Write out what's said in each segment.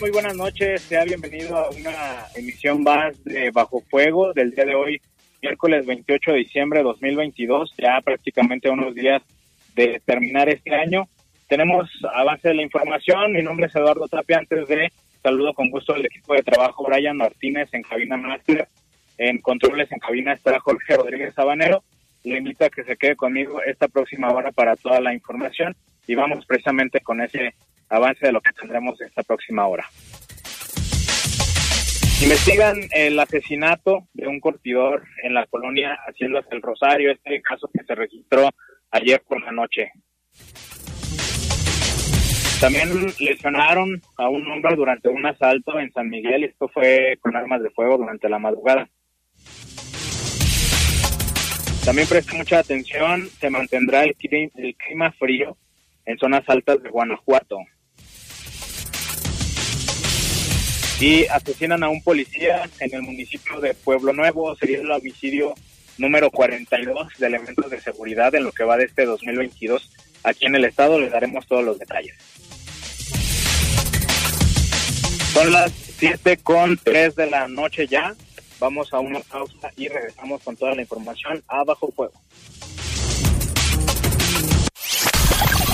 Muy buenas noches, sea bienvenido a una emisión más de Bajo Fuego del día de hoy, miércoles 28 de diciembre de 2022, ya prácticamente unos días de terminar este año. Tenemos avance de la información, mi nombre es Eduardo Tapia, antes de saludo con gusto al equipo de trabajo Brian Martínez en cabina master, en controles en cabina está Jorge Rodríguez Sabanero, le invito a que se quede conmigo esta próxima hora para toda la información y vamos precisamente con ese avance de lo que tendremos esta próxima hora. Investigan el asesinato de un cortidor en la colonia Haciendas el Rosario, este caso que se registró ayer por la noche. También lesionaron a un hombre durante un asalto en San Miguel, esto fue con armas de fuego durante la madrugada. También presta mucha atención, se mantendrá el clima frío en zonas altas de Guanajuato. y asesinan a un policía en el municipio de Pueblo Nuevo. Sería el homicidio número 42 de elementos de seguridad en lo que va de este 2022 aquí en el estado. Les daremos todos los detalles. Son las 7 con 3 de la noche ya. Vamos a una pausa y regresamos con toda la información a Bajo Fuego.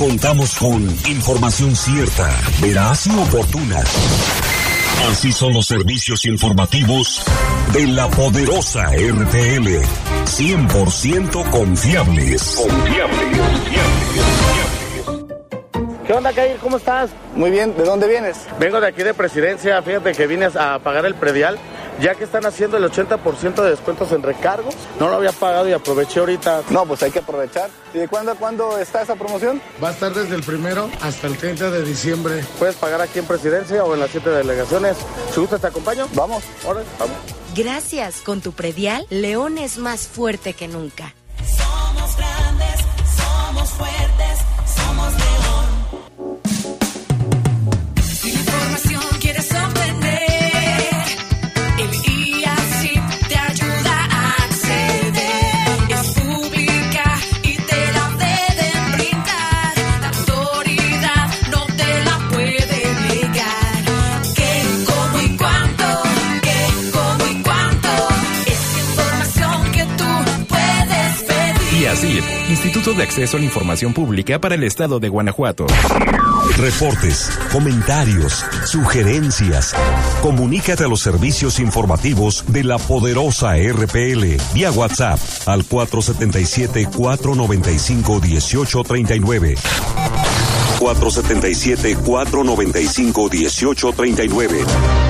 Contamos con información cierta, veraz y oportuna. Así son los servicios informativos de la poderosa RTL. 100% confiables. Confiables, confiables, ¿Qué onda, Kair? ¿Cómo estás? Muy bien, ¿de dónde vienes? Vengo de aquí de presidencia, fíjate que vine a pagar el predial ya que están haciendo el 80% de descuentos en recargos. No lo había pagado y aproveché ahorita. No, pues hay que aprovechar. ¿Y de cuándo a cuándo está esa promoción? Va a estar desde el primero hasta el 30 de diciembre. Puedes pagar aquí en Presidencia o en las siete delegaciones. Si gusta, te acompaño. Vamos. Ahora, vamos. Gracias. Con tu predial, León es más fuerte que nunca. Somos grandes, somos fuertes, somos León. Instituto de Acceso a la Información Pública para el Estado de Guanajuato. Reportes, comentarios, sugerencias. Comunícate a los servicios informativos de la poderosa RPL vía WhatsApp al 477-495-1839. 477-495-1839.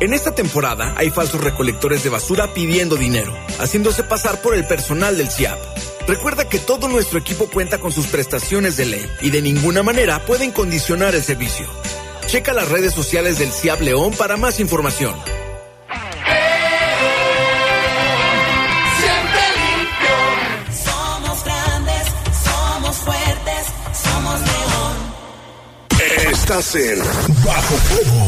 En esta temporada hay falsos recolectores de basura pidiendo dinero, haciéndose pasar por el personal del CIAP. Recuerda que todo nuestro equipo cuenta con sus prestaciones de ley y de ninguna manera pueden condicionar el servicio. Checa las redes sociales del CIAP León para más información. Siempre limpio. Somos grandes, somos fuertes, somos León. Estás en Bajo Fuego.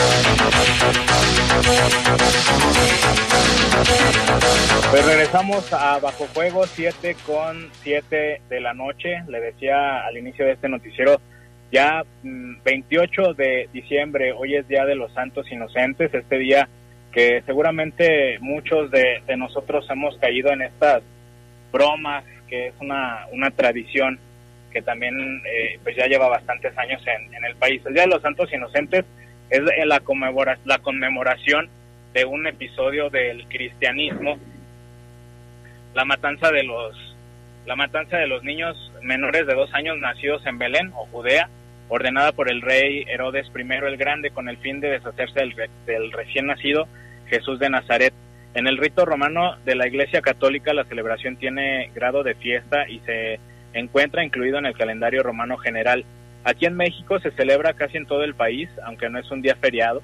Regresamos a Bajo Fuego 7 con 7 de la noche. Le decía al inicio de este noticiero, ya mm, 28 de diciembre, hoy es Día de los Santos Inocentes, este día que seguramente muchos de, de nosotros hemos caído en estas bromas, que es una, una tradición que también eh, pues ya lleva bastantes años en, en el país. El Día de los Santos Inocentes es la, conmemora- la conmemoración de un episodio del cristianismo la matanza de los la matanza de los niños menores de dos años nacidos en Belén o Judea ordenada por el rey Herodes I el Grande con el fin de deshacerse del, del recién nacido Jesús de Nazaret. En el rito romano de la Iglesia Católica la celebración tiene grado de fiesta y se encuentra incluido en el calendario romano general. Aquí en México se celebra casi en todo el país aunque no es un día feriado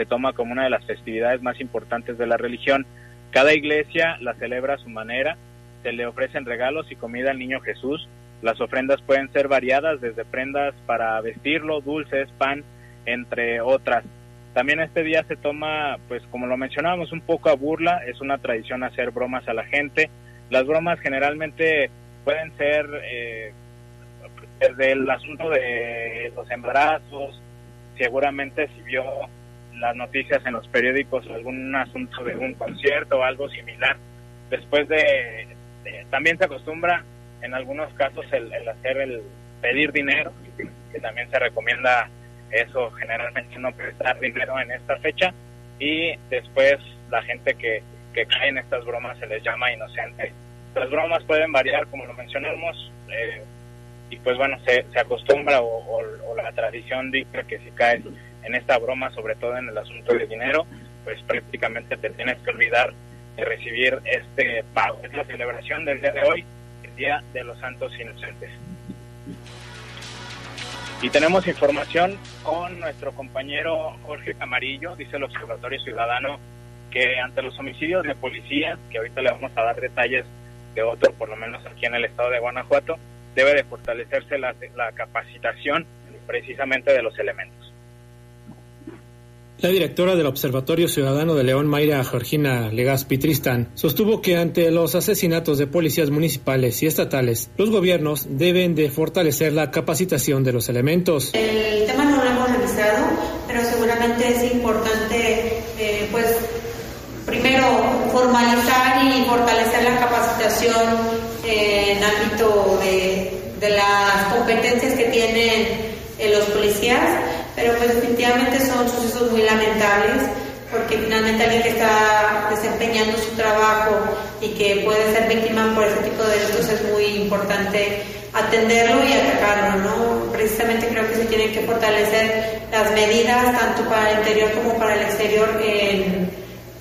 se toma como una de las festividades más importantes de la religión cada iglesia la celebra a su manera, se le ofrecen regalos y comida al niño Jesús. Las ofrendas pueden ser variadas, desde prendas para vestirlo, dulces, pan, entre otras. También este día se toma, pues como lo mencionábamos, un poco a burla, es una tradición hacer bromas a la gente. Las bromas generalmente pueden ser eh, desde el asunto de los embarazos, seguramente si vio las noticias en los periódicos algún asunto de un concierto o algo similar. Después de, también se acostumbra en algunos casos el, hacer el pedir dinero, que también se recomienda eso generalmente no prestar dinero en esta fecha y después la gente que, que cae en estas bromas se les llama inocente. Las bromas pueden variar como lo mencionamos eh, y pues bueno, se, se acostumbra o, la tradición dicta que si caes en esta broma, sobre todo en el asunto de dinero, pues prácticamente te tienes que olvidar de recibir este pago. Es la celebración del día de hoy, el Día de los Santos Inocentes. Y tenemos información con nuestro compañero Jorge Camarillo, dice el Observatorio Ciudadano, que ante los homicidios de policías, que ahorita le vamos a dar detalles de otro, por lo menos aquí en el estado de Guanajuato, debe de fortalecerse la, la capacitación precisamente de los elementos. La directora del Observatorio Ciudadano de León, Mayra Georgina Legaspi Tristán, sostuvo que ante los asesinatos de policías municipales y estatales, los gobiernos deben de fortalecer la capacitación de los elementos. El tema no lo hemos revisado, pero seguramente es importante, eh, pues, primero formalizar y fortalecer la capacitación eh, en ámbito de, las competencias que tienen eh, los policías pero pues definitivamente son sucesos muy lamentables porque finalmente alguien que está desempeñando su trabajo y que puede ser víctima por ese tipo de delitos es muy importante atenderlo y atacarlo, ¿no? Precisamente creo que se tienen que fortalecer las medidas tanto para el interior como para el exterior en,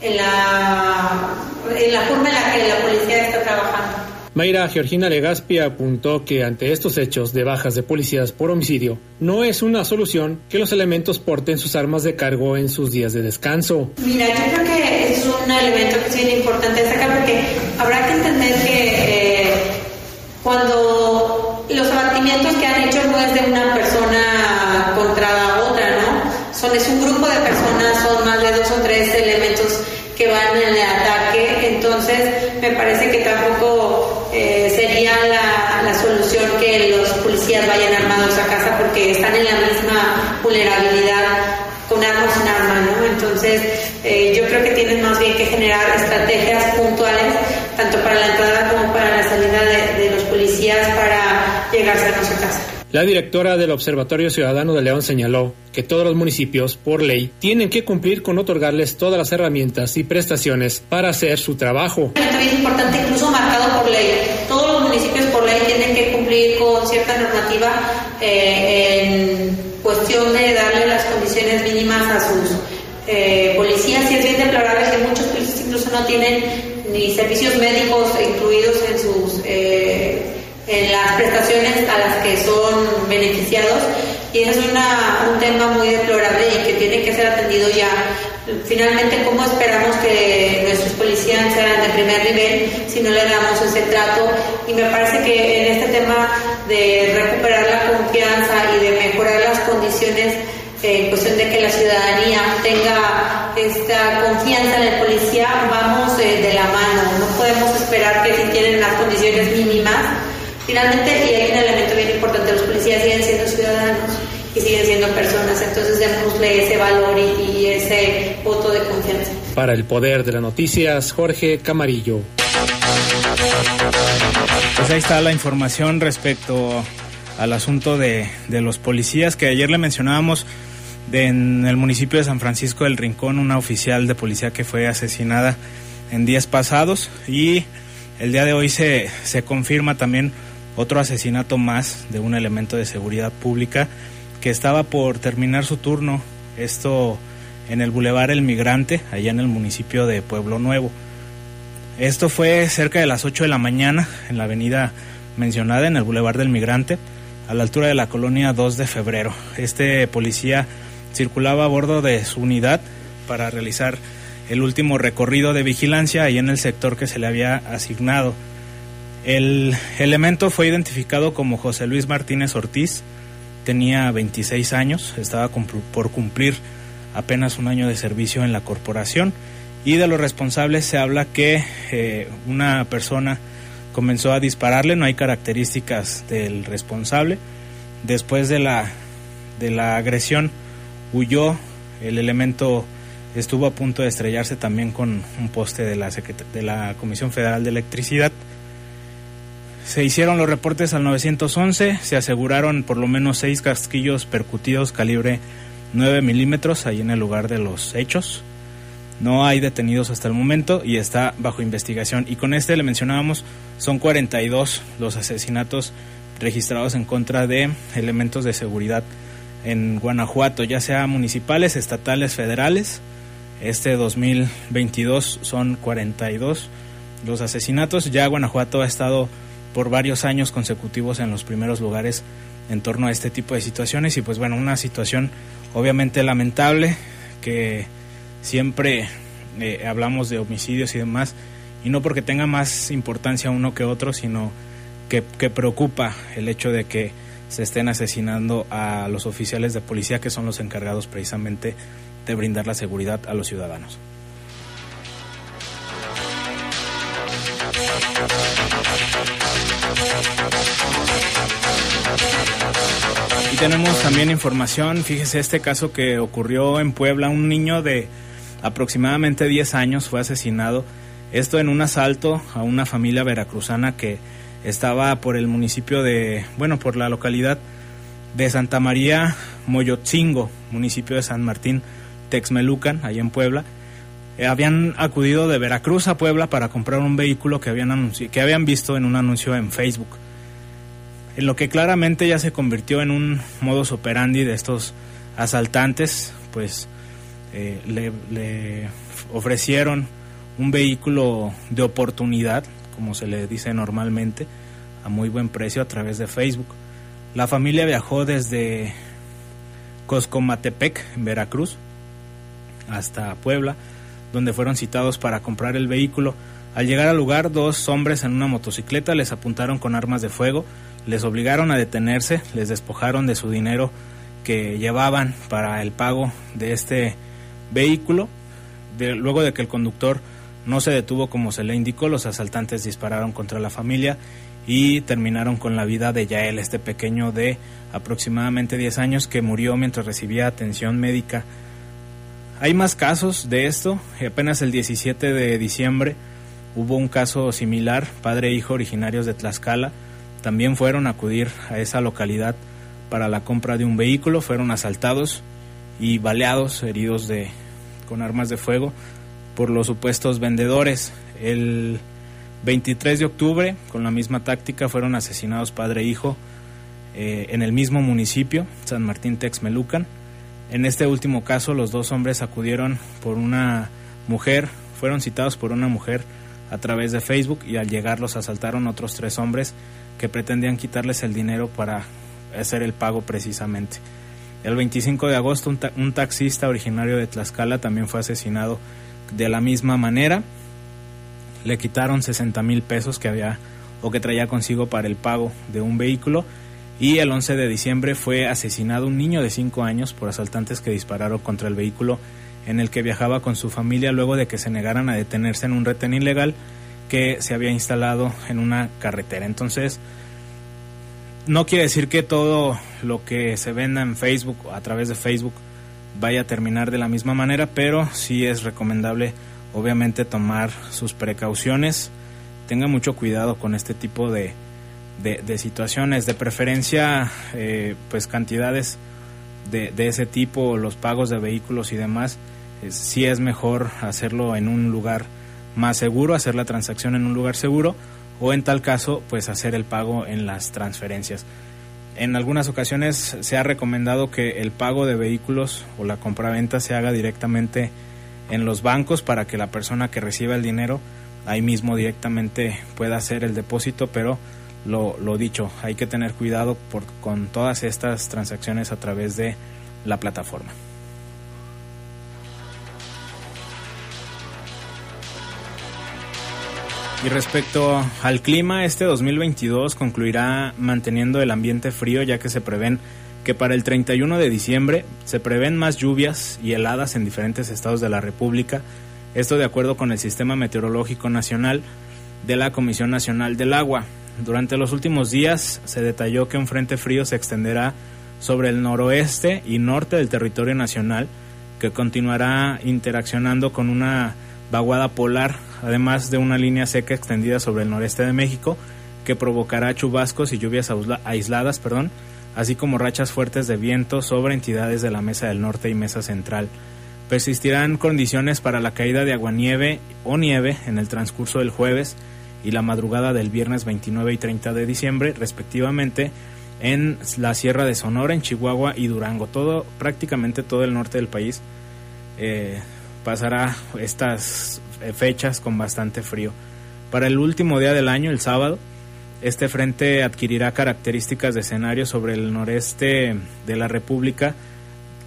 en, la, en la forma en la que la policía está trabajando. Mayra Georgina Legaspi apuntó que ante estos hechos de bajas de policías por homicidio, no es una solución que los elementos porten sus armas de cargo en sus días de descanso. Mira, yo creo que es un elemento que es bien importante destacar porque habrá que entender que eh, cuando los abatimientos que han hecho no es de una persona contra otra, ¿no? Son, es un grupo de personas, son más de dos o tres elementos que van en el ataque, entonces me parece que tampoco eh, sería la, la, solución que los policías vayan armados a casa porque están en la misma vulnerabilidad con armas sin arma, ¿no? Entonces eh, yo creo que tienen más bien que generar estrategias puntuales tanto para la entrada como para la salida de, de los policías para llegar sanos a casa. La directora del Observatorio Ciudadano de León señaló que todos los municipios, por ley, tienen que cumplir con otorgarles todas las herramientas y prestaciones para hacer su trabajo. También es importante, incluso marcado por ley. Todos los municipios por ley tienen que cumplir con cierta normativa eh, en cuestión de darle las condiciones mínimas a sus eh, policías y es bien deplorable que muchos policías incluso no tienen ni servicios médicos incluidos en sus... Eh, las prestaciones a las que son beneficiados y es una, un tema muy deplorable y que tiene que ser atendido ya. Finalmente, ¿cómo esperamos que nuestros policías sean de primer nivel si no le damos ese trato? Y me parece que en este tema de recuperar la confianza y de mejorar las condiciones en cuestión de que la ciudadanía tenga esta confianza en el policía, vamos de, de la mano. No podemos esperar que si tienen las condiciones mínimas, Finalmente, y hay un elemento bien importante, los policías siguen siendo ciudadanos y siguen siendo personas, entonces démosle ese valor y, y ese voto de confianza. Para el poder de las noticias, Jorge Camarillo. Pues ahí está la información respecto al asunto de, de los policías que ayer le mencionábamos de, en el municipio de San Francisco del Rincón, una oficial de policía que fue asesinada en días pasados y el día de hoy se, se confirma también otro asesinato más de un elemento de seguridad pública que estaba por terminar su turno, esto en el Boulevard El Migrante, allá en el municipio de Pueblo Nuevo. Esto fue cerca de las 8 de la mañana en la avenida mencionada, en el Boulevard del Migrante, a la altura de la colonia 2 de febrero. Este policía circulaba a bordo de su unidad para realizar el último recorrido de vigilancia ahí en el sector que se le había asignado. El elemento fue identificado como José Luis Martínez Ortiz, tenía 26 años, estaba por cumplir apenas un año de servicio en la corporación y de los responsables se habla que eh, una persona comenzó a dispararle, no hay características del responsable. Después de la, de la agresión huyó, el elemento estuvo a punto de estrellarse también con un poste de la, de la Comisión Federal de Electricidad. Se hicieron los reportes al 911, se aseguraron por lo menos seis casquillos percutidos calibre 9 milímetros ahí en el lugar de los hechos. No hay detenidos hasta el momento y está bajo investigación. Y con este le mencionábamos, son 42 los asesinatos registrados en contra de elementos de seguridad en Guanajuato, ya sea municipales, estatales, federales. Este 2022 son 42 los asesinatos. Ya Guanajuato ha estado por varios años consecutivos en los primeros lugares en torno a este tipo de situaciones y pues bueno, una situación obviamente lamentable que siempre eh, hablamos de homicidios y demás y no porque tenga más importancia uno que otro, sino que, que preocupa el hecho de que se estén asesinando a los oficiales de policía que son los encargados precisamente de brindar la seguridad a los ciudadanos. Y tenemos también información, fíjese este caso que ocurrió en Puebla, un niño de aproximadamente 10 años fue asesinado, esto en un asalto a una familia veracruzana que estaba por el municipio de, bueno, por la localidad de Santa María Moyotzingo, municipio de San Martín Texmelucan, allá en Puebla. Eh, habían acudido de Veracruz a Puebla para comprar un vehículo que habían, que habían visto en un anuncio en Facebook. En lo que claramente ya se convirtió en un modus operandi de estos asaltantes, pues eh, le, le ofrecieron un vehículo de oportunidad, como se le dice normalmente, a muy buen precio a través de Facebook. La familia viajó desde Coscomatepec, en Veracruz, hasta Puebla, donde fueron citados para comprar el vehículo. Al llegar al lugar, dos hombres en una motocicleta les apuntaron con armas de fuego, les obligaron a detenerse, les despojaron de su dinero que llevaban para el pago de este vehículo. Luego de que el conductor no se detuvo como se le indicó, los asaltantes dispararon contra la familia y terminaron con la vida de Yael, este pequeño de aproximadamente 10 años que murió mientras recibía atención médica. Hay más casos de esto. Apenas el 17 de diciembre hubo un caso similar, padre e hijo originarios de Tlaxcala. También fueron a acudir a esa localidad para la compra de un vehículo, fueron asaltados y baleados, heridos de, con armas de fuego por los supuestos vendedores. El 23 de octubre, con la misma táctica, fueron asesinados padre e hijo eh, en el mismo municipio, San Martín Texmelucan. En este último caso, los dos hombres acudieron por una mujer, fueron citados por una mujer a través de Facebook y al llegar los asaltaron otros tres hombres que pretendían quitarles el dinero para hacer el pago precisamente. El 25 de agosto un, ta- un taxista originario de Tlaxcala también fue asesinado de la misma manera. Le quitaron 60 mil pesos que había o que traía consigo para el pago de un vehículo y el 11 de diciembre fue asesinado un niño de 5 años por asaltantes que dispararon contra el vehículo en el que viajaba con su familia luego de que se negaran a detenerse en un retén ilegal que se había instalado en una carretera. Entonces, no quiere decir que todo lo que se venda en Facebook a través de Facebook vaya a terminar de la misma manera, pero sí es recomendable obviamente tomar sus precauciones. Tenga mucho cuidado con este tipo de, de, situaciones, de preferencia eh, pues cantidades de, de ese tipo, los pagos de vehículos y demás, eh, sí es mejor hacerlo en un lugar más seguro, hacer la transacción en un lugar seguro o en tal caso pues hacer el pago en las transferencias. En algunas ocasiones se ha recomendado que el pago de vehículos o la compraventa se haga directamente en los bancos para que la persona que reciba el dinero ahí mismo directamente pueda hacer el depósito, pero lo, dicho, hay que tener cuidado por, con todas estas transacciones a través de la plataforma. Y respecto al clima, este 2022 concluirá manteniendo el ambiente frío ya que se prevén que para el 31 de diciembre se prevén más lluvias y heladas en diferentes estados de la República, esto de acuerdo con el Sistema Meteorológico Nacional de la Comisión Nacional del Agua. Durante los últimos días se detalló que un frente frío se extenderá sobre el noroeste y norte del territorio nacional, que continuará interaccionando con una vaguada polar, además de una línea seca extendida sobre el noreste de México, que provocará chubascos y lluvias aisladas, perdón, así como rachas fuertes de viento sobre entidades de la Mesa del Norte y Mesa Central. Persistirán condiciones para la caída de aguanieve o nieve en el transcurso del jueves y la madrugada del viernes 29 y 30 de diciembre, respectivamente, en la Sierra de Sonora, en Chihuahua y Durango. Todo, prácticamente todo el norte del país eh, pasará estas eh, fechas con bastante frío. Para el último día del año, el sábado, este frente adquirirá características de escenario sobre el noreste de la República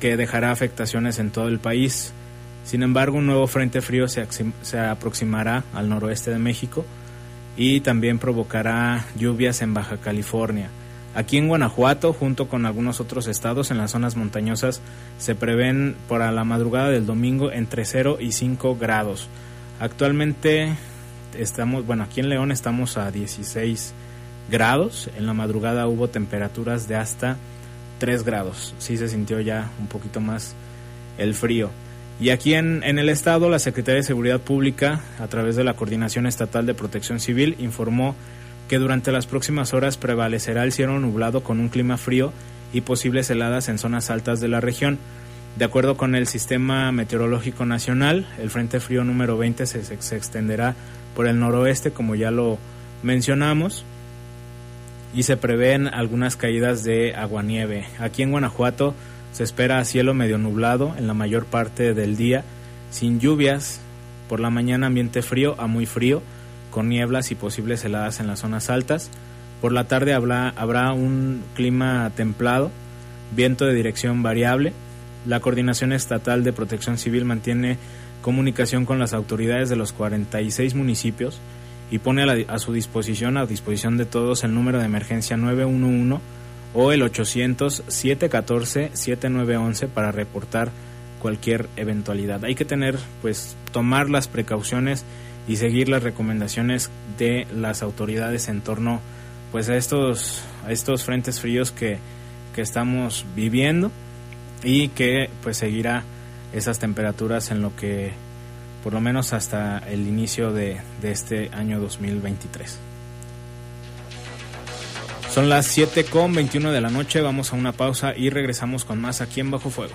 que dejará afectaciones en todo el país. Sin embargo, un nuevo frente frío se, se aproximará al noroeste de México y también provocará lluvias en Baja California. Aquí en Guanajuato, junto con algunos otros estados en las zonas montañosas, se prevén para la madrugada del domingo entre 0 y 5 grados. Actualmente estamos, bueno, aquí en León estamos a 16 grados. En la madrugada hubo temperaturas de hasta 3 grados. Sí se sintió ya un poquito más el frío. Y aquí en, en, el estado, la Secretaría de Seguridad Pública, a través de la Coordinación Estatal de Protección Civil, informó que durante las próximas horas prevalecerá el cielo nublado con un clima frío y posibles heladas en zonas altas de la región. De acuerdo con el Sistema Meteorológico Nacional, el Frente Frío número 20 se, extenderá por el noroeste, como ya lo mencionamos, y se prevén algunas caídas de aguanieve. Aquí en Guanajuato se espera cielo medio nublado en la mayor parte del día, sin lluvias, por la mañana ambiente frío a muy frío, con nieblas y posibles heladas en las zonas altas. Por la tarde habrá, habrá un clima templado, viento de dirección variable. La Coordinación Estatal de Protección Civil mantiene comunicación con las autoridades de los 46 municipios y pone a, a, su disposición, a disposición de todos, el número de emergencia 911 o el 800-714-7911 para reportar cualquier eventualidad. Hay que tener, pues, tomar las precauciones y seguir las recomendaciones de las autoridades en torno pues a estos a estos frentes fríos que, que estamos viviendo y que pues seguirá esas temperaturas en lo que por lo menos hasta el inicio de, de este año 2023. Son las 7 con 21 de la noche, vamos a una pausa y regresamos con más aquí en Bajo Fuego.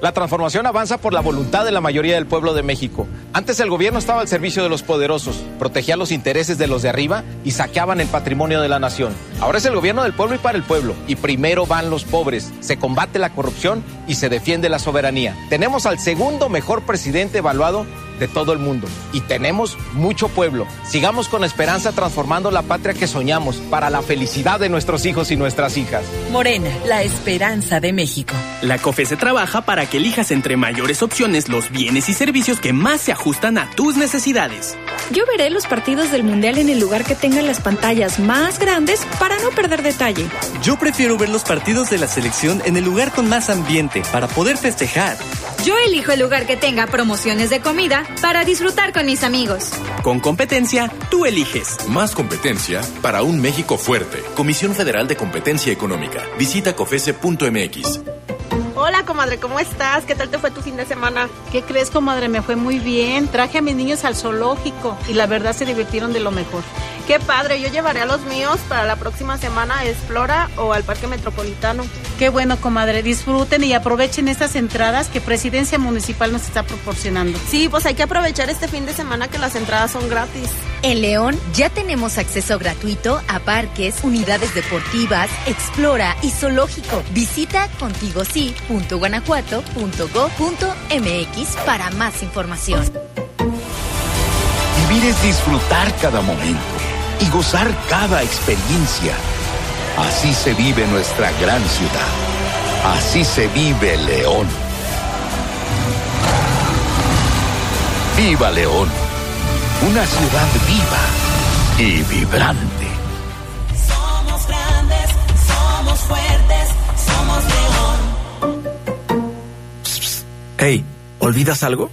La transformación avanza por la voluntad de la mayoría del pueblo de México. Antes el gobierno estaba al servicio de los poderosos, protegía los intereses de los de arriba y saqueaban el patrimonio de la nación. Ahora es el gobierno del pueblo y para el pueblo. Y primero van los pobres, se combate la corrupción y se defiende la soberanía. Tenemos al segundo mejor presidente evaluado de todo el mundo. Y tenemos mucho pueblo. Sigamos con esperanza transformando la patria que soñamos para la felicidad de nuestros hijos y nuestras hijas. Morena, la esperanza de México. La COFE se trabaja para que elijas entre mayores opciones los bienes y servicios que más se ajustan a tus necesidades. Yo veré los partidos del Mundial en el lugar que tenga las pantallas más grandes para no perder detalle. Yo prefiero ver los partidos de la selección en el lugar con más ambiente para poder festejar. Yo elijo el lugar que tenga promociones de comida para disfrutar con mis amigos. Con competencia, tú eliges. Más competencia para un México fuerte. Comisión Federal de Competencia Económica. Visita cofese.mx. Hola, comadre, ¿cómo estás? ¿Qué tal te fue tu fin de semana? ¿Qué crees, comadre? Me fue muy bien. Traje a mis niños al zoológico y la verdad se divirtieron de lo mejor. Qué padre, yo llevaré a los míos para la próxima semana a Explora o al Parque Metropolitano. Qué bueno, comadre. Disfruten y aprovechen estas entradas que Presidencia Municipal nos está proporcionando. Sí, pues hay que aprovechar este fin de semana que las entradas son gratis. En León ya tenemos acceso gratuito a parques, unidades deportivas, Explora y zoológico. Visita contigosí.guanajuato.go.mx para más información. Vivir es disfrutar cada momento y gozar cada experiencia. Así se vive nuestra gran ciudad. Así se vive León. Viva León. Una ciudad viva y vibrante. Somos grandes, somos fuertes, somos León. Hey, ¿olvidas algo?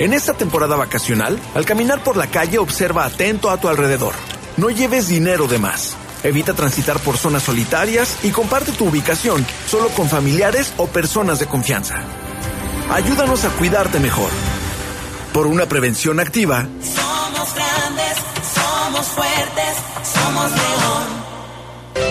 En esta temporada vacacional, al caminar por la calle observa atento a tu alrededor. No lleves dinero de más. Evita transitar por zonas solitarias y comparte tu ubicación solo con familiares o personas de confianza. Ayúdanos a cuidarte mejor. Por una prevención activa, Somos grandes, somos fuertes, somos León.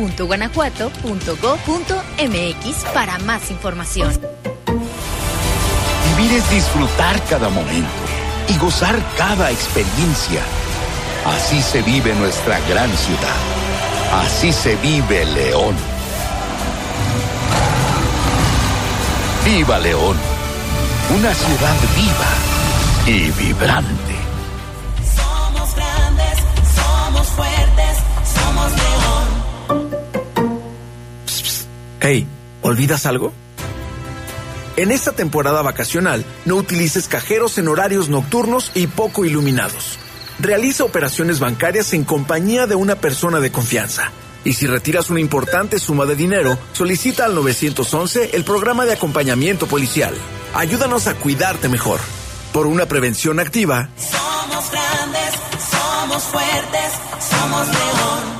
contigosí.guanajuato.go.mx para más información. Vivir es disfrutar cada momento y gozar cada experiencia. Así se vive nuestra gran ciudad. Así se vive León. Viva León, una ciudad viva y vibrante. Somos grandes, somos fuertes, Hey, ¿olvidas algo? En esta temporada vacacional, no utilices cajeros en horarios nocturnos y poco iluminados. Realiza operaciones bancarias en compañía de una persona de confianza. Y si retiras una importante suma de dinero, solicita al 911 el programa de acompañamiento policial. Ayúdanos a cuidarte mejor. Por una prevención activa, Somos grandes, somos fuertes, somos león.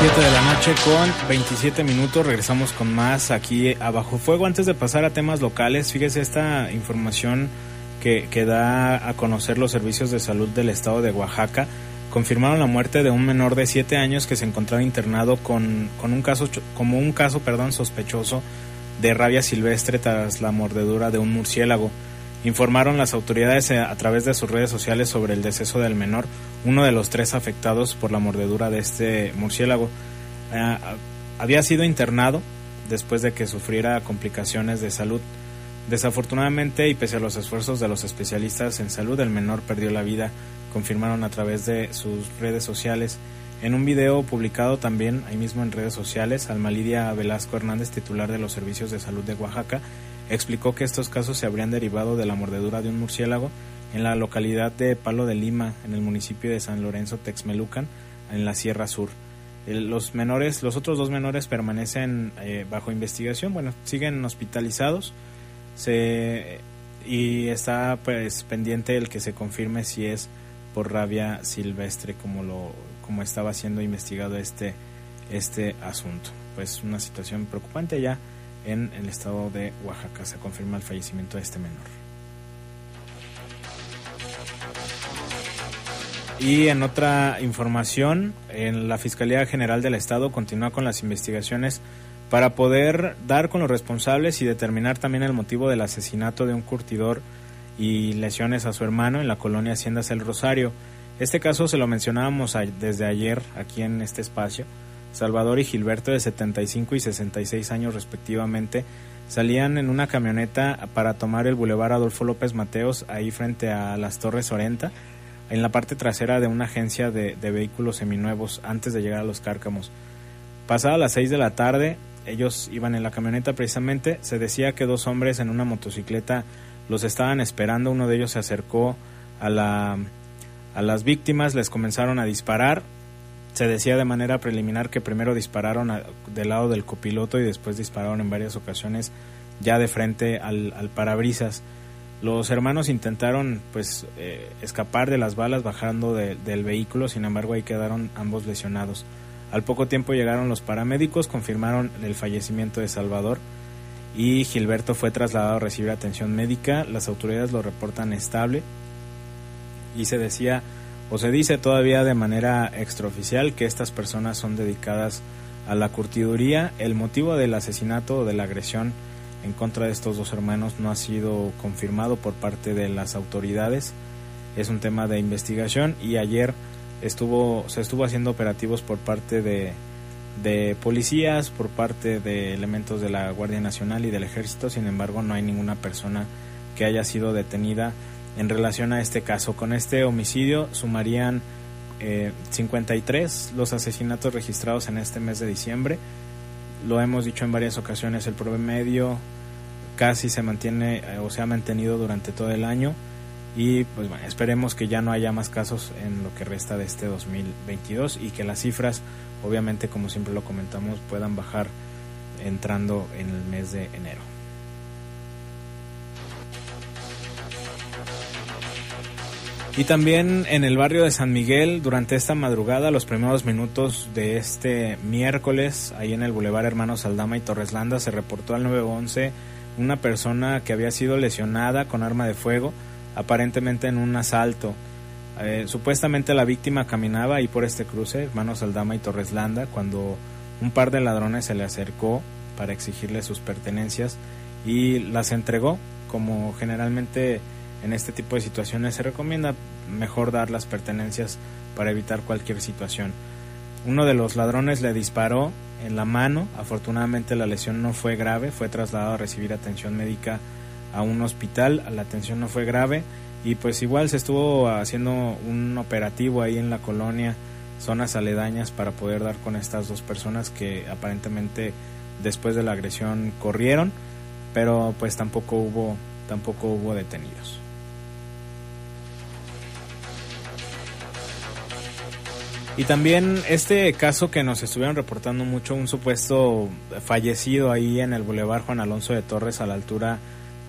Siete de la noche con 27 minutos. Regresamos con más aquí a Bajo Fuego. Antes de pasar a temas locales, fíjese esta información que, que da a conocer los servicios de salud del estado de Oaxaca. Confirmaron la muerte de un menor de 7 años que se encontraba internado con, con un caso, como un caso perdón, sospechoso de rabia silvestre tras la mordedura de un murciélago. Informaron las autoridades eh, a través de sus redes sociales sobre el deceso del menor, uno de los tres afectados por la mordedura de este murciélago. Eh, había sido internado después de que sufriera complicaciones de salud. Desafortunadamente y pese a los esfuerzos de los especialistas en salud, el menor perdió la vida, confirmaron a través de sus redes sociales. En un video publicado también ahí mismo en redes sociales, Alma Lidia Velasco Hernández, titular de los Servicios de Salud de Oaxaca, explicó que estos casos se habrían derivado de la mordedura de un murciélago en la localidad de Palo de Lima, en el municipio de San Lorenzo Texmelucan, en la Sierra Sur. Los menores, los otros dos menores permanecen eh, bajo investigación, bueno, siguen hospitalizados se, y está pues pendiente el que se confirme si es por rabia silvestre como lo como estaba siendo investigado este este asunto. Pues una situación preocupante ya en el estado de Oaxaca se confirma el fallecimiento de este menor. Y en otra información, en la Fiscalía General del Estado continúa con las investigaciones para poder dar con los responsables y determinar también el motivo del asesinato de un curtidor y lesiones a su hermano en la colonia Haciendas El Rosario. Este caso se lo mencionábamos desde ayer aquí en este espacio. Salvador y Gilberto, de 75 y 66 años respectivamente, salían en una camioneta para tomar el bulevar Adolfo López Mateos, ahí frente a las Torres Orenta, en la parte trasera de una agencia de, de vehículos seminuevos antes de llegar a los Cárcamos. Pasada las 6 de la tarde, ellos iban en la camioneta precisamente, se decía que dos hombres en una motocicleta los estaban esperando, uno de ellos se acercó a, la, a las víctimas, les comenzaron a disparar, Se decía de manera preliminar que primero dispararon del lado del copiloto y después dispararon en varias ocasiones ya de frente al, parabrisas. Los hermanos intentaron pues eh, escapar de las balas bajando de- del vehículo, sin embargo ahí quedaron ambos lesionados. Al poco tiempo llegaron los paramédicos, confirmaron el fallecimiento de Salvador y Gilberto fue trasladado a recibir atención médica. Las autoridades lo reportan estable y se decía o se dice todavía de manera extraoficial que estas personas son dedicadas a la curtiduría. El motivo del asesinato o de la agresión en contra de estos dos hermanos no ha sido confirmado por parte de las autoridades. Es un tema de investigación y ayer estuvo se estuvo haciendo operativos por parte de de policías, por parte de elementos de la Guardia Nacional y del Ejército, sin embargo no hay ninguna persona que haya sido detenida en relación a este caso. Con este homicidio sumarían eh, 53 los asesinatos registrados en este mes de diciembre. Lo hemos dicho en varias ocasiones, el promedio casi se mantiene eh, o se ha mantenido durante todo el año y pues bueno, esperemos que ya no haya más casos en lo que resta de este 2022 y que las cifras obviamente como siempre lo comentamos puedan bajar entrando en el mes de enero. Y también en el barrio de San Miguel, durante esta madrugada, los primeros minutos de este miércoles, ahí en el Boulevard Hermanos Aldama y Torreslanda, se reportó al 911 una persona que había sido lesionada con arma de fuego, aparentemente en un asalto. Eh, supuestamente la víctima caminaba ahí por este cruce, Hermanos Aldama y Torreslanda, cuando un par de ladrones se le acercó para exigirle sus pertenencias y las entregó, como generalmente en este tipo de situaciones se recomienda mejor dar las pertenencias para evitar cualquier situación. Uno de los ladrones le disparó en la mano, afortunadamente la lesión no fue grave, fue trasladado a recibir atención médica a un hospital, la atención no fue grave y pues igual se estuvo haciendo un operativo ahí en la colonia, zonas aledañas para poder dar con estas dos personas que aparentemente después de la agresión corrieron, pero pues tampoco hubo tampoco hubo detenidos. Y también este caso que nos estuvieron reportando mucho, un supuesto fallecido ahí en el Boulevard Juan Alonso de Torres a la altura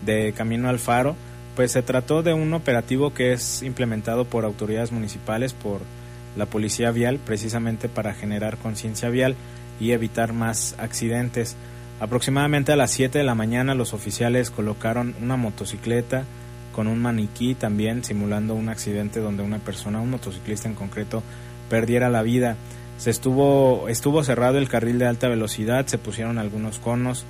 de Camino al Faro, pues se trató de un operativo que es implementado por autoridades municipales, por la policía vial, precisamente para generar conciencia vial y evitar más accidentes. Aproximadamente a las 7 de la mañana los oficiales colocaron una motocicleta con un maniquí también simulando un accidente donde una persona, un motociclista en concreto, perdiera la vida. Se estuvo estuvo cerrado el carril de alta velocidad, se pusieron algunos conos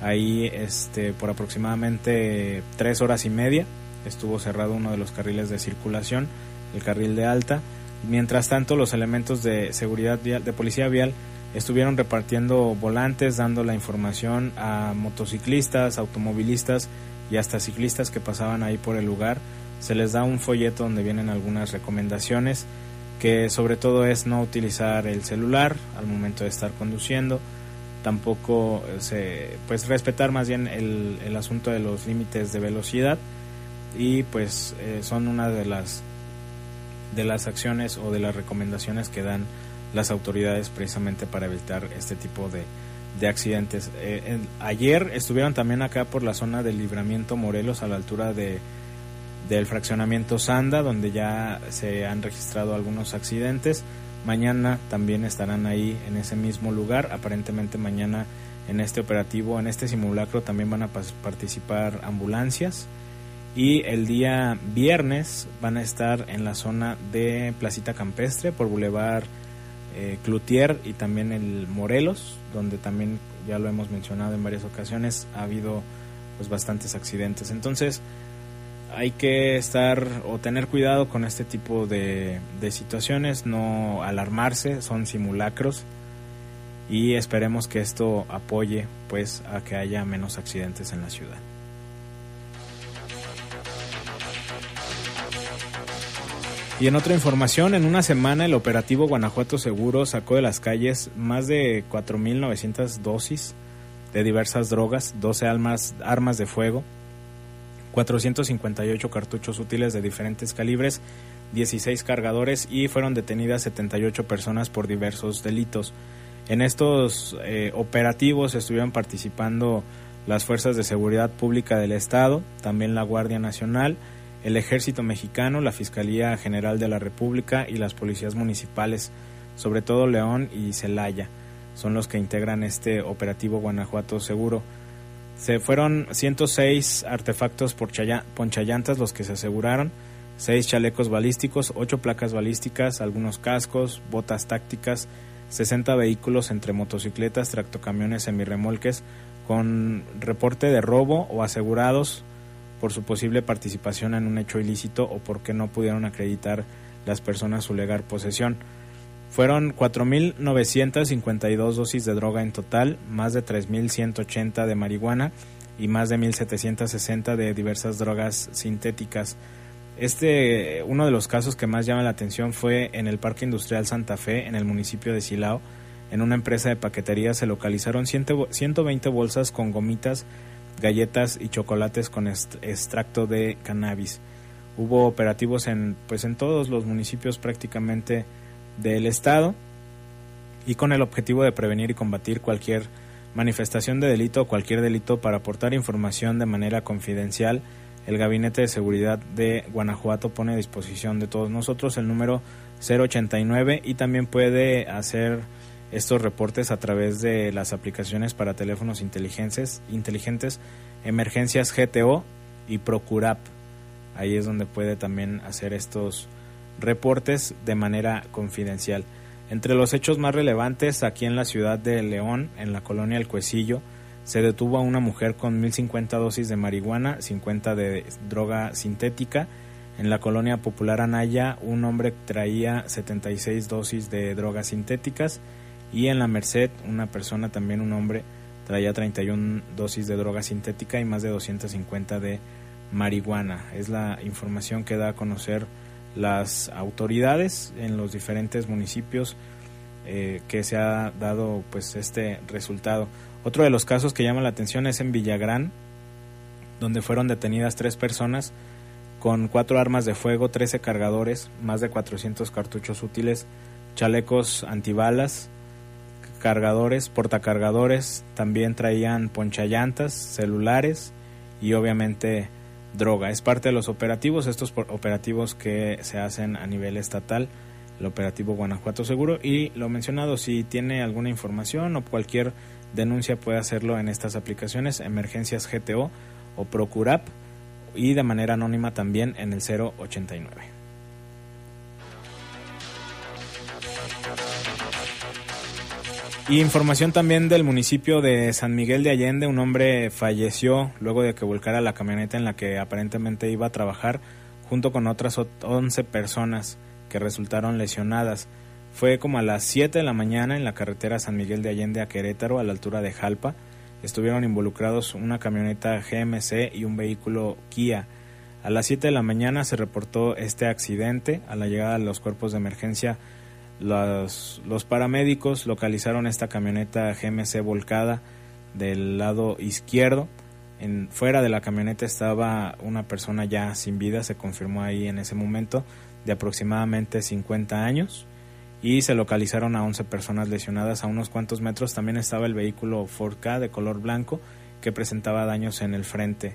ahí este por aproximadamente tres horas y media estuvo cerrado uno de los carriles de circulación, el carril de alta. Mientras tanto, los elementos de seguridad de policía vial estuvieron repartiendo volantes, dando la información a motociclistas, automovilistas y hasta ciclistas que pasaban ahí por el lugar. Se les da un folleto donde vienen algunas recomendaciones que sobre todo es no utilizar el celular al momento de estar conduciendo, tampoco se, pues respetar más bien el, el asunto de los límites de velocidad y pues eh, son una de las de las acciones o de las recomendaciones que dan las autoridades precisamente para evitar este tipo de, de accidentes. Eh, ayer estuvieron también acá por la zona del libramiento Morelos a la altura de del fraccionamiento Sanda, donde ya se han registrado algunos accidentes. Mañana también estarán ahí en ese mismo lugar. Aparentemente mañana en este operativo, en este simulacro también van a participar ambulancias. Y el día viernes van a estar en la zona de Placita Campestre por Boulevard eh, Cloutier y también el Morelos, donde también ya lo hemos mencionado en varias ocasiones, ha habido pues bastantes accidentes. Entonces, hay que estar o tener cuidado con este tipo de, de situaciones, no alarmarse, son simulacros y esperemos que esto apoye pues a que haya menos accidentes en la ciudad. Y en otra información, en una semana el operativo Guanajuato Seguro sacó de las calles más de 4.900 dosis de diversas drogas, 12 armas, armas de fuego, 458 cartuchos útiles de diferentes calibres, 16 cargadores y fueron detenidas 78 personas por diversos delitos. En estos eh, operativos estuvieron participando las Fuerzas de Seguridad Pública del Estado, también la Guardia Nacional, el Ejército Mexicano, la Fiscalía General de la República y las policías municipales, sobre todo León y Celaya, son los que integran este operativo Guanajuato Seguro. Se fueron 106 artefactos por ponchallantas los que se aseguraron, 6 chalecos balísticos, 8 placas balísticas, algunos cascos, botas tácticas, 60 vehículos entre motocicletas, tractocamiones, semirremolques, con reporte de robo o asegurados por su posible participación en un hecho ilícito o porque no pudieron acreditar las personas su legal posesión. Fueron 4.952 dosis de droga en total, más de 3.180 de marihuana y más de 1.760 de diversas drogas sintéticas. Este, uno de los casos que más llama la atención fue en el Parque Industrial Santa Fe, en el municipio de Silao, en una empresa de paquetería se localizaron 120 bolsas con gomitas, galletas y chocolates con extracto de cannabis. Hubo operativos en, pues en todos los municipios prácticamente del estado y con el objetivo de prevenir y combatir cualquier manifestación de delito o cualquier delito para aportar información de manera confidencial. El Gabinete de Seguridad de Guanajuato pone a disposición de todos nosotros el número 089 y también puede hacer estos reportes a través de las aplicaciones para teléfonos inteligentes, inteligentes Emergencias GTO y Procurap. Ahí es donde puede también hacer estos reportes de manera confidencial. Entre los hechos más relevantes, aquí en la ciudad de León, en la colonia El Cuecillo, se detuvo a una mujer con 1050 dosis de marihuana, 50 de droga sintética. En la colonia popular Anaya, un hombre traía 76 dosis de drogas sintéticas y en la Merced, una persona, también un hombre, traía 31 dosis de droga sintética y más de 250 de marihuana. Es la información que da a conocer las autoridades en los diferentes municipios eh, que se ha dado pues este resultado. Otro de los casos que llama la atención es en Villagrán, donde fueron detenidas tres personas con cuatro armas de fuego, 13 cargadores, más de 400 cartuchos útiles, chalecos antibalas, cargadores, portacargadores, también traían ponchallantas, celulares y obviamente droga. Es parte de los operativos, estos operativos que se hacen a nivel estatal, el operativo Guanajuato Seguro. Y lo mencionado, si tiene alguna información o cualquier denuncia puede hacerlo en estas aplicaciones, Emergencias GTO o Procurap y de manera anónima también en el 089. Y información también del municipio de San Miguel de Allende, un hombre falleció luego de que volcara la camioneta en la que aparentemente iba a trabajar junto con otras 11 personas que resultaron lesionadas. Fue como a las 7 de la mañana en la carretera San Miguel de Allende a Querétaro a la altura de Jalpa. Estuvieron involucrados una camioneta GMC y un vehículo Kia. A las 7 de la mañana se reportó este accidente. A la llegada de los cuerpos de emergencia los, paramédicos localizaron esta camioneta GMC volcada del lado izquierdo. En, fuera de la camioneta estaba una persona ya sin vida, se confirmó ahí en ese momento, de aproximadamente 50 años. Y se localizaron a 11 personas lesionadas a unos cuantos metros. También estaba el vehículo Ford K de color blanco que presentaba daños en el frente.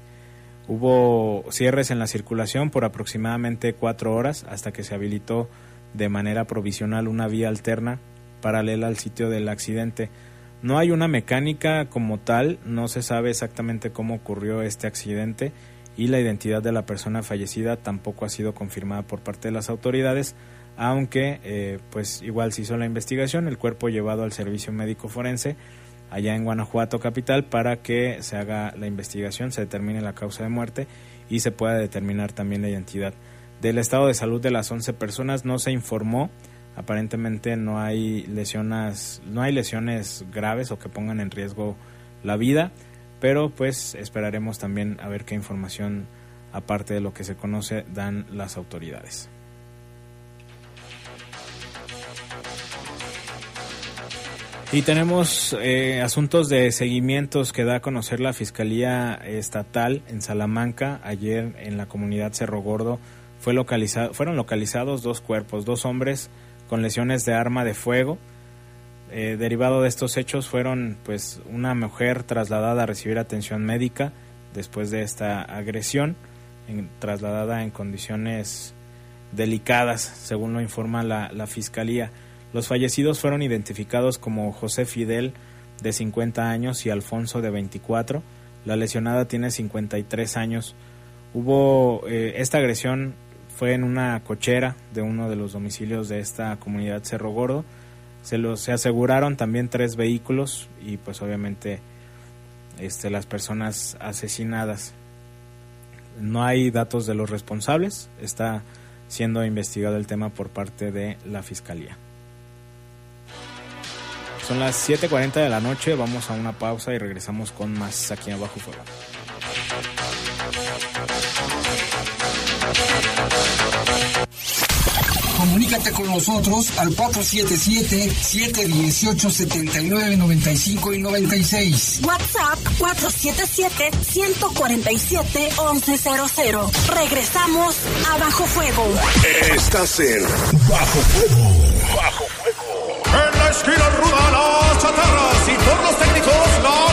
Hubo cierres en la circulación por aproximadamente cuatro horas hasta que se habilitó de manera provisional una vía alterna paralela al sitio del accidente. No hay una mecánica como tal, no se sabe exactamente cómo ocurrió este accidente y la identidad de la persona fallecida tampoco ha sido confirmada por parte de las autoridades, aunque eh, pues igual se hizo la investigación, el cuerpo llevado al servicio médico forense allá en Guanajuato capital para que se haga la investigación, se determine la causa de muerte y se pueda determinar también la identidad del estado de salud de las 11 personas no se informó. Aparentemente no hay lesiones, no hay lesiones graves o que pongan en riesgo la vida, pero pues esperaremos también a ver qué información aparte de lo que se conoce dan las autoridades. Y tenemos eh, asuntos de seguimientos que da a conocer la Fiscalía Estatal en Salamanca. Ayer en la comunidad Cerro Gordo fue localizado, fueron localizados dos cuerpos, dos hombres con lesiones de arma de fuego. Eh, derivado de estos hechos fueron pues una mujer trasladada a recibir atención médica después de esta agresión, trasladada en condiciones delicadas, según lo informa la, la fiscalía. Los fallecidos fueron identificados como José Fidel, de 50 años, y Alfonso, de 24. La lesionada tiene 53 años. Hubo eh, esta agresión fue en una cochera de uno de los domicilios de esta comunidad Cerro Gordo. Se los se aseguraron también tres vehículos y pues obviamente este las personas asesinadas. No hay datos de los responsables, está siendo investigado el tema por parte de la fiscalía. Son las 7:40 de la noche, vamos a una pausa y regresamos con más aquí en Bajo Comunícate con nosotros al 477-718-7995 y 96. WhatsApp 477-147-1100. Regresamos a Bajo Fuego. Estás en Bajo Fuego. Bajo En la esquina ruda, las chatarras y por los técnicos, la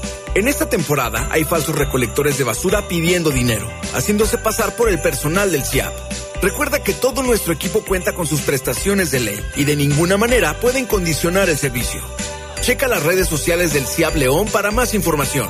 En esta temporada hay falsos recolectores de basura pidiendo dinero, haciéndose pasar por el personal del CIAP. Recuerda que todo nuestro equipo cuenta con sus prestaciones de ley y de ninguna manera pueden condicionar el servicio. Checa las redes sociales del CIAP León para más información.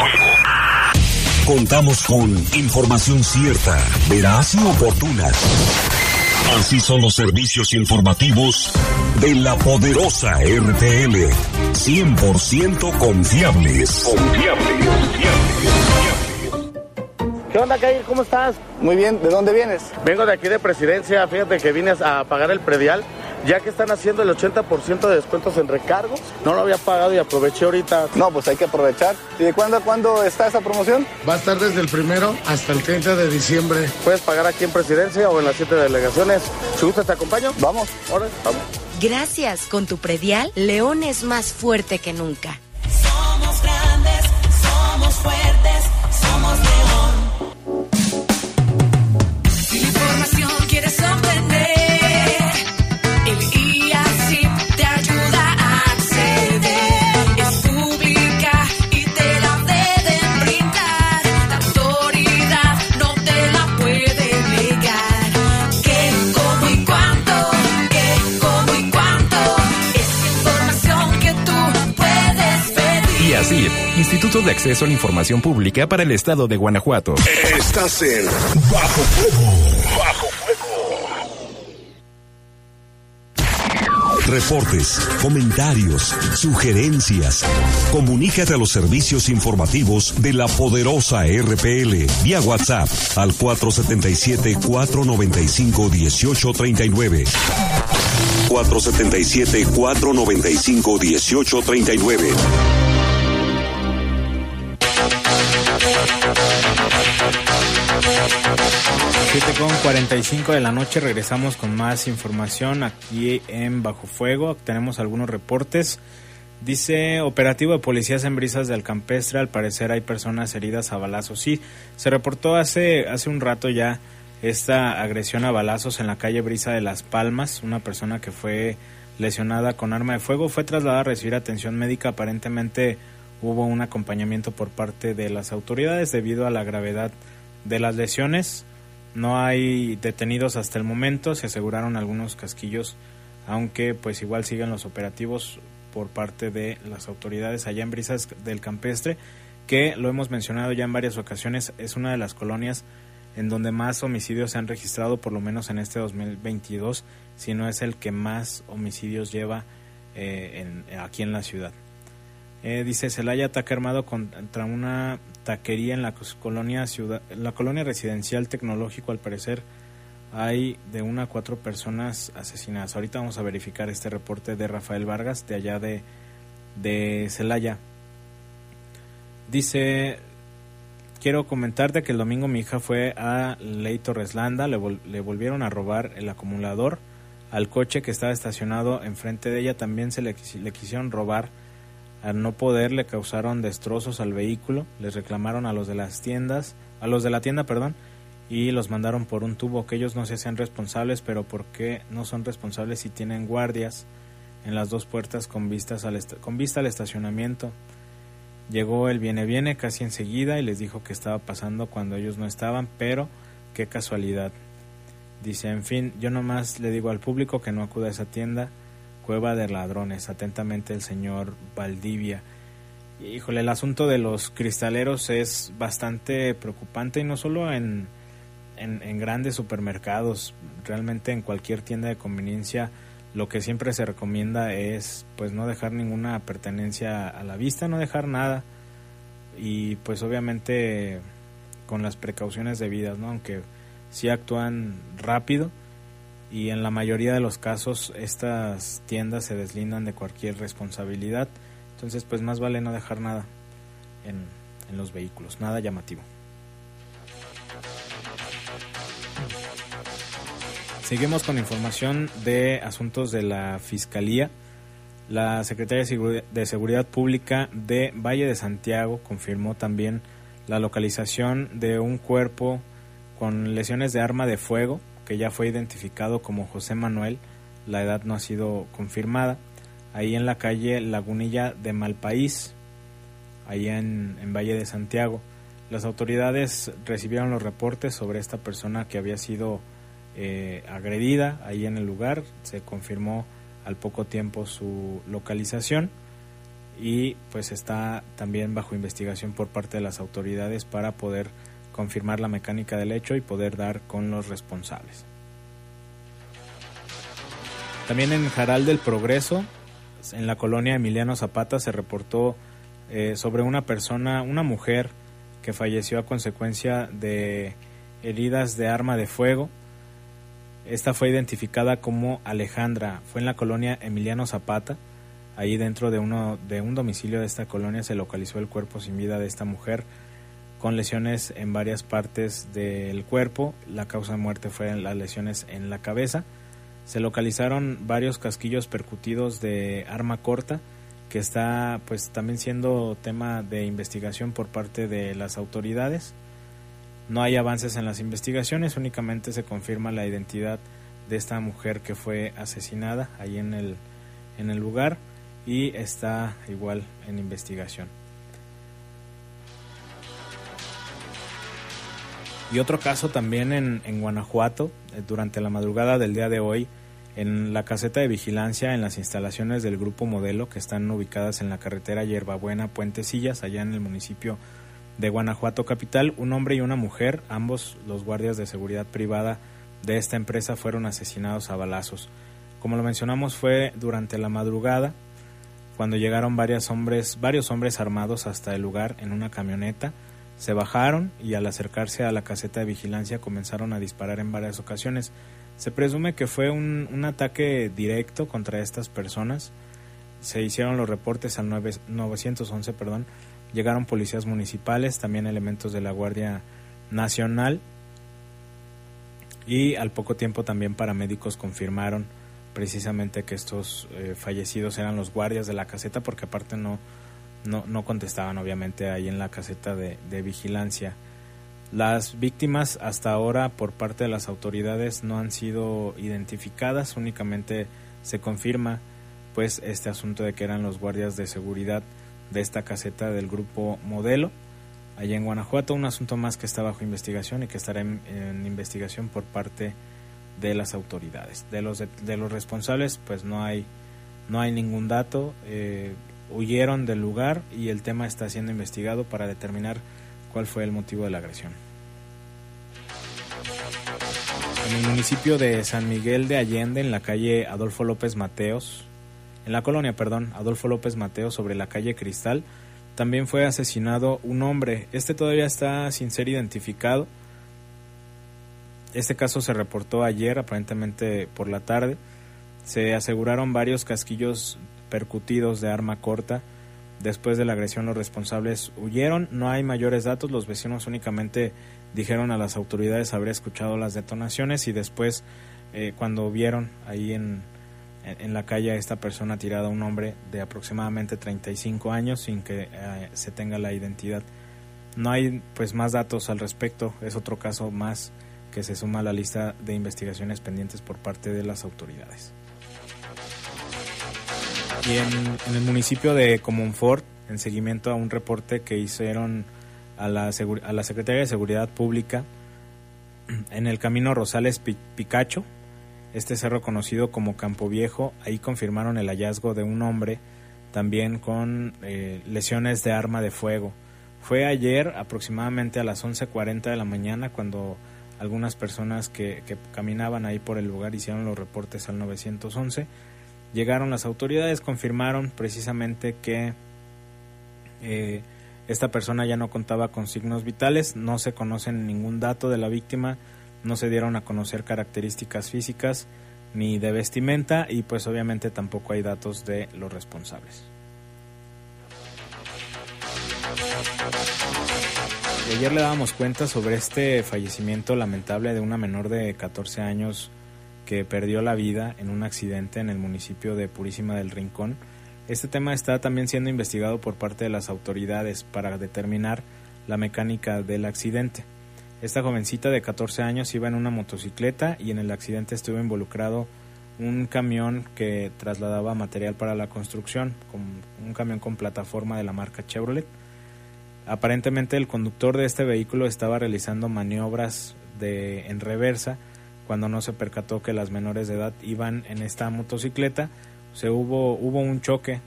Contamos con información cierta, veraz y oportuna. Así son los servicios informativos de la poderosa RTL. 100% confiables. Confiables. ¿Qué onda, Kair? ¿Cómo estás? Muy bien, ¿de dónde vienes? Vengo de aquí de Presidencia, fíjate que vine a pagar el predial, ya que están haciendo el 80% de descuentos en recargos. No lo había pagado y aproveché ahorita. No, pues hay que aprovechar. ¿Y de cuándo a cuándo está esa promoción? Va a estar desde el primero hasta el 30 de diciembre. Puedes pagar aquí en Presidencia o en las siete delegaciones. Si gustas, te acompaño. Vamos, ahora, vamos. Gracias, con tu predial, León es más fuerte que nunca. Somos grandes, somos fuertes, somos león. Instituto de Acceso a la Información Pública para el Estado de Guanajuato. Estás en Bajo Fuego. Bajo Reportes, comentarios, sugerencias. Comunícate a los servicios informativos de la poderosa RPL vía WhatsApp al 477-495-1839. 477-495-1839. 7 con 45 de la noche regresamos con más información aquí en Bajo Fuego. Tenemos algunos reportes. Dice operativo de policías en brisas del campestre. Al parecer hay personas heridas a balazos. Sí, se reportó hace, hace un rato ya esta agresión a balazos en la calle Brisa de Las Palmas. Una persona que fue lesionada con arma de fuego fue trasladada a recibir atención médica. Aparentemente hubo un acompañamiento por parte de las autoridades debido a la gravedad de las lesiones. No hay detenidos hasta el momento, se aseguraron algunos casquillos, aunque pues igual siguen los operativos por parte de las autoridades allá en Brisas del Campestre, que lo hemos mencionado ya en varias ocasiones, es una de las colonias en donde más homicidios se han registrado, por lo menos en este 2022, si no es el que más homicidios lleva eh, aquí en la ciudad. Eh, dice Celaya ataque armado contra una taquería en la colonia ciudad, la colonia residencial tecnológico al parecer hay de una a cuatro personas asesinadas. Ahorita vamos a verificar este reporte de Rafael Vargas de allá de, de Celaya. Dice, quiero comentarte que el domingo mi hija fue a Ley Torreslanda, le, le volvieron a robar el acumulador al coche que estaba estacionado enfrente de ella, también se le quisieron robar al no poder le causaron destrozos al vehículo, les reclamaron a los de las tiendas, a los de la tienda, perdón, y los mandaron por un tubo que ellos no se hacen responsables, pero ¿por qué no son responsables si tienen guardias en las dos puertas con, vistas al con vista al estacionamiento? Llegó el viene viene casi enseguida y les dijo que estaba pasando cuando ellos no estaban, pero qué casualidad. Dice, en fin, yo nomás le digo al público que no acuda a esa tienda, Cueva de Ladrones. Atentamente el señor Valdivia. Híjole, el asunto de los cristaleros es bastante preocupante y no solo en, en, grandes supermercados, realmente en cualquier tienda de conveniencia lo que siempre se recomienda es pues no dejar ninguna pertenencia a la vista, no dejar nada y pues obviamente con las precauciones debidas, ¿no? Aunque sí actúan rápido, y en la mayoría de los casos estas tiendas se deslindan de cualquier responsabilidad. Entonces pues más vale no dejar nada en, en los vehículos, nada llamativo. Seguimos con información de asuntos de la Fiscalía. La Secretaría de Seguridad Pública de Valle de Santiago confirmó también la localización de un cuerpo con lesiones de arma de fuego que ya fue identificado como José Manuel, la edad no ha sido confirmada, ahí en la calle Lagunilla de Malpaís, ahí en, Valle de Santiago. Las autoridades recibieron los reportes sobre esta persona que había sido eh, agredida ahí en el lugar, se confirmó al poco tiempo su localización y pues está también bajo investigación por parte de las autoridades para poder confirmar la mecánica del hecho y poder dar con los responsables. También en Jaral del Progreso, en la colonia Emiliano Zapata, se reportó eh, sobre una persona, una mujer que falleció a consecuencia de heridas de arma de fuego. Esta fue identificada como Alejandra. Fue en la colonia Emiliano Zapata. Ahí dentro de, uno, de un domicilio de esta colonia se localizó el cuerpo sin vida de esta mujer con lesiones en varias partes del cuerpo. La causa de muerte fue las lesiones en la cabeza. Se localizaron varios casquillos percutidos de arma corta que está pues también siendo tema de investigación por parte de las autoridades. No hay avances en las investigaciones, únicamente se confirma la identidad de esta mujer que fue asesinada ahí en el, en el lugar y está igual en investigación. Y otro caso también en, Guanajuato, eh, durante la madrugada del día de hoy, en la caseta de vigilancia en las instalaciones del grupo modelo que están ubicadas en la carretera Yerbabuena Puentecillas, allá en el municipio de Guanajuato capital, un hombre y una mujer, ambos los guardias de seguridad privada de esta empresa fueron asesinados a balazos. Como lo mencionamos fue durante la madrugada cuando llegaron varios hombres, varios hombres armados hasta el lugar en una camioneta, se bajaron y al acercarse a la caseta de vigilancia comenzaron a disparar en varias ocasiones. Se presume que fue un, un ataque directo contra estas personas. Se hicieron los reportes al 9, 911, perdón. Llegaron policías municipales, también elementos de la Guardia Nacional y al poco tiempo también paramédicos confirmaron precisamente que estos eh, fallecidos eran los guardias de la caseta porque aparte no, no, no contestaban obviamente ahí en la caseta de, de, vigilancia. Las víctimas hasta ahora por parte de las autoridades no han sido identificadas, únicamente se confirma pues este asunto de que eran los guardias de seguridad de esta caseta del grupo modelo allá en Guanajuato, un asunto más que está bajo investigación y que estará en, investigación por parte de las autoridades. De los, de, de, los responsables, pues no hay, no hay ningún dato. Eh, huyeron del lugar y el tema está siendo investigado para determinar cuál fue el motivo de la agresión. En el municipio de San Miguel de Allende, en la calle Adolfo López Mateos, en la colonia, perdón, Adolfo López Mateos, sobre la calle Cristal, también fue asesinado un hombre. Este todavía está sin ser identificado. Este caso se reportó ayer, aparentemente por la tarde. Se aseguraron varios casquillos percutidos de arma corta. Después de la agresión los responsables huyeron. No hay mayores datos. Los vecinos únicamente dijeron a las autoridades haber escuchado las detonaciones y después eh, cuando vieron ahí en, en la calle a esta persona tirada, un hombre de aproximadamente 35 años sin que eh, se tenga la identidad. No hay pues más datos al respecto. Es otro caso más que se suma a la lista de investigaciones pendientes por parte de las autoridades. Y en, el municipio de Comonfort, en seguimiento a un reporte que hicieron a la, a la Secretaría de Seguridad Pública en el camino Rosales Picacho, este cerro conocido como Campo Viejo, ahí confirmaron el hallazgo de un hombre también con eh, lesiones de arma de fuego. Fue ayer aproximadamente a las 11.40 de la mañana cuando algunas personas que, que, caminaban ahí por el lugar hicieron los reportes al 911. Llegaron las autoridades, confirmaron precisamente que eh, esta persona ya no contaba con signos vitales, no se conocen ningún dato de la víctima, no se dieron a conocer características físicas ni de vestimenta y pues obviamente tampoco hay datos de los responsables. Ayer le dábamos cuenta sobre este fallecimiento lamentable de una menor de 14 años que perdió la vida en un accidente en el municipio de Purísima del Rincón. Este tema está también siendo investigado por parte de las autoridades para determinar la mecánica del accidente. Esta jovencita de 14 años iba en una motocicleta y en el accidente estuvo involucrado un camión que trasladaba material para la construcción, con un camión con plataforma de la marca Chevrolet. Aparentemente el conductor de este vehículo estaba realizando maniobras de, en reversa cuando no se percató que las menores de edad iban en esta motocicleta. Se hubo, hubo un choque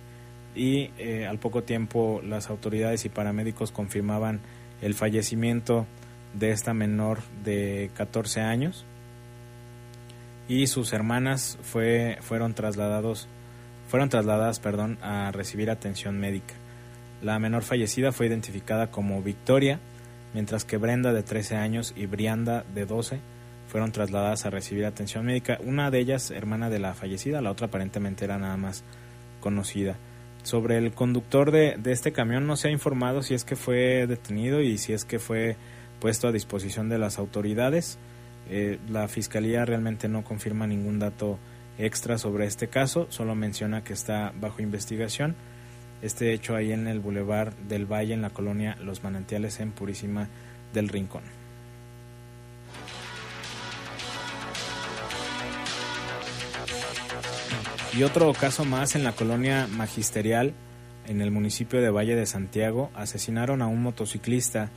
y eh, al poco tiempo las autoridades y paramédicos confirmaban el fallecimiento de esta menor de 14 años y sus hermanas fue, fueron trasladados fueron trasladadas perdón, a recibir atención médica. La menor fallecida fue identificada como Victoria, mientras que Brenda de 13 años y Brianda de 12 fueron trasladadas a recibir atención médica. Una de ellas hermana de la fallecida, la otra aparentemente era nada más conocida. Sobre el conductor de, este camión no se ha informado si es que fue detenido y si es que fue puesto a disposición de las autoridades. Eh, la fiscalía realmente no confirma ningún dato extra sobre este caso, solo menciona que está bajo investigación. Este hecho ahí en el Boulevard del Valle, en la colonia Los Manantiales, en Purísima del Rincón. Y otro caso más en la colonia Magisterial, en el municipio de Valle de Santiago, asesinaron a un motociclista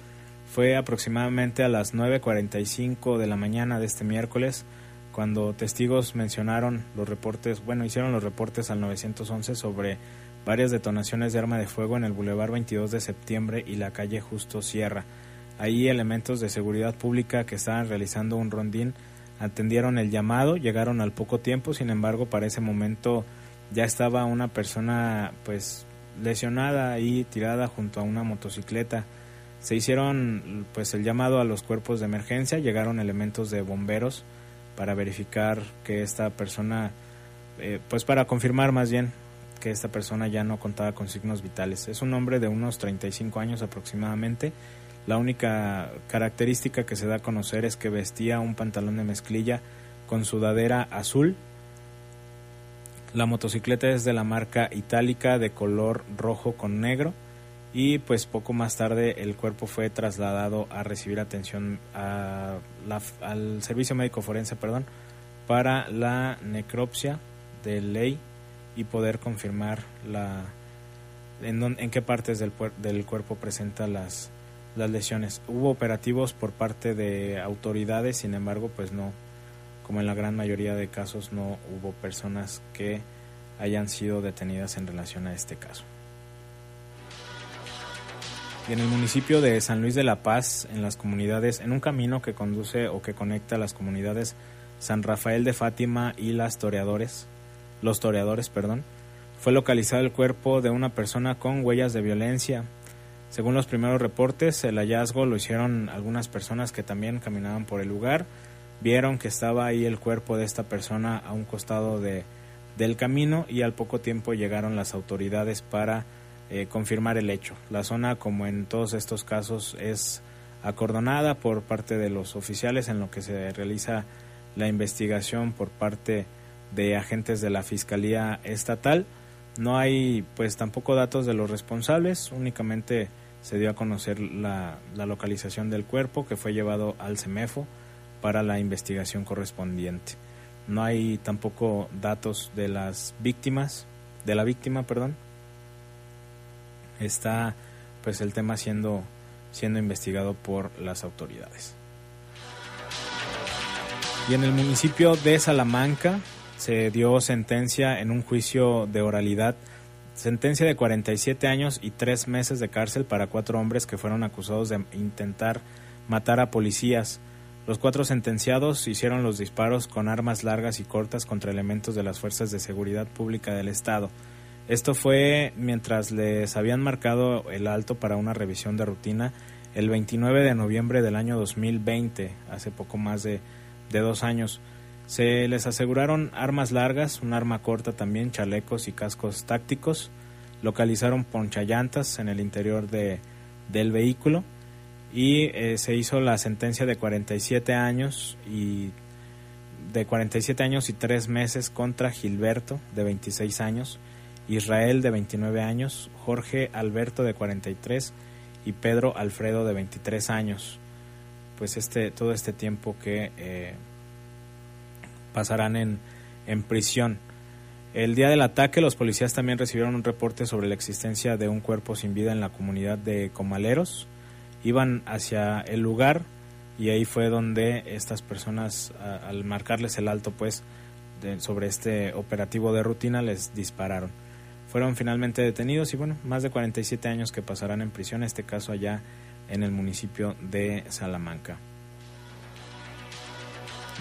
fue aproximadamente a las 9.45 de la mañana de este miércoles cuando testigos mencionaron los reportes, bueno, hicieron los reportes al 911 sobre varias detonaciones de arma de fuego en el Boulevard 22 de septiembre y la calle Justo Sierra. Ahí elementos de seguridad pública que estaban realizando un rondín atendieron el llamado, llegaron al poco tiempo, sin embargo, para ese momento ya estaba una persona pues lesionada ahí tirada junto a una motocicleta. Se hicieron pues el llamado a los cuerpos de emergencia, llegaron elementos de bomberos para verificar que esta persona eh, pues para confirmar más bien que esta persona ya no contaba con signos vitales. Es un hombre de unos 35 años aproximadamente. La única característica que se da a conocer es que vestía un pantalón de mezclilla con sudadera azul. La motocicleta es de la marca itálica de color rojo con negro y pues poco más tarde el cuerpo fue trasladado a recibir atención al servicio médico forense perdón para la necropsia de ley y poder confirmar la en, en qué partes del cuerpo presenta las, las lesiones. Hubo operativos por parte de autoridades, sin embargo, pues no, como en la gran mayoría de casos, no hubo personas que hayan sido detenidas en relación a este caso. Y en el municipio de San Luis de la Paz, en las comunidades, en un camino que conduce o que conecta las comunidades San Rafael de Fátima y las Toreadores, los toreadores, perdón, fue localizado el cuerpo de una persona con huellas de violencia. Según los primeros reportes, el hallazgo lo hicieron algunas personas que también caminaban por el lugar. Vieron que estaba ahí el cuerpo de esta persona a un costado de, del camino y al poco tiempo llegaron las autoridades para eh, confirmar el hecho. La zona, como en todos estos casos, es acordonada por parte de los oficiales en lo que se realiza la investigación por parte de agentes de la Fiscalía Estatal. No hay pues tampoco datos de los responsables, únicamente se dio a conocer la, localización del cuerpo que fue llevado al CEMEFO para la investigación correspondiente. No hay tampoco datos de las víctimas, de la víctima, perdón. Está pues el tema siendo siendo investigado por las autoridades. Y en el municipio de Salamanca se dio sentencia en un juicio de oralidad, sentencia de 47 años y 3 meses de cárcel para cuatro hombres que fueron acusados de intentar matar a policías. Los cuatro sentenciados hicieron los disparos con armas largas y cortas contra elementos de las fuerzas de seguridad pública del Estado. Esto fue mientras les habían marcado el alto para una revisión de rutina el 29 de noviembre del año 2020, hace poco más de, de dos años. Se les aseguraron armas largas, un arma corta también, chalecos y cascos tácticos. Localizaron ponchallantas en el interior de, del vehículo y eh, se hizo la sentencia de 47 años y de 47 años y 3 meses contra Gilberto de 26 años, Israel de 29 años, Jorge Alberto de 43 y Pedro Alfredo de 23 años. Pues este todo este tiempo que eh, pasarán en, en prisión. El día del ataque, los policías también recibieron un reporte sobre la existencia de un cuerpo sin vida en la comunidad de Comaleros. Iban hacia el lugar y ahí fue donde estas personas, al marcarles el alto, pues, sobre este operativo de rutina, les dispararon. Fueron finalmente detenidos y, bueno, más de 47 años que pasarán en prisión, este caso allá en el municipio de Salamanca.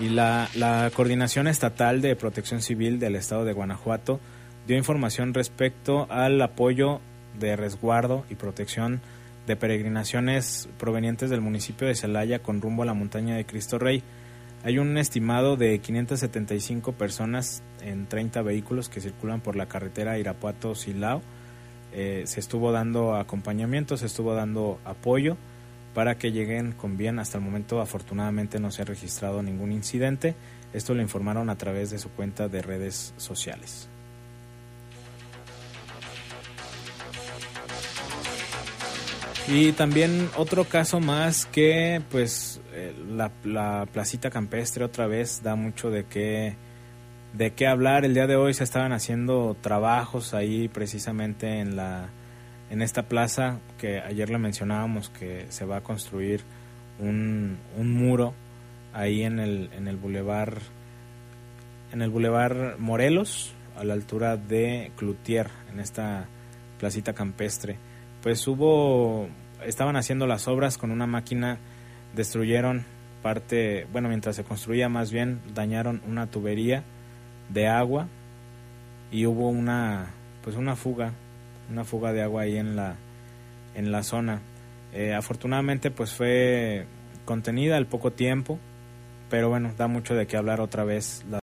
Y la, la, Coordinación Estatal de Protección Civil del Estado de Guanajuato dio información respecto al apoyo de resguardo y protección de peregrinaciones provenientes del municipio de Celaya con rumbo a la montaña de Cristo Rey. Hay un estimado de 575 personas en 30 vehículos que circulan por la carretera Irapuato-Silao. Eh, se estuvo dando acompañamiento, se estuvo dando apoyo para que lleguen con bien. Hasta el momento afortunadamente no se ha registrado ningún incidente. Esto lo informaron a través de su cuenta de redes sociales. Y también otro caso más que pues eh, la, la, placita campestre otra vez da mucho de qué de qué hablar. El día de hoy se estaban haciendo trabajos ahí precisamente en la en esta plaza que ayer le mencionábamos que se va a construir un, un muro ahí en el, en el bulevar en el Boulevard Morelos, a la altura de Cloutier, en esta placita campestre. Pues hubo, estaban haciendo las obras con una máquina, destruyeron parte, bueno, mientras se construía más bien, dañaron una tubería de agua y hubo una, pues una fuga, una fuga de agua ahí en la, en la zona. Eh, afortunadamente, pues fue contenida al poco tiempo, pero bueno, da mucho de qué hablar otra vez. La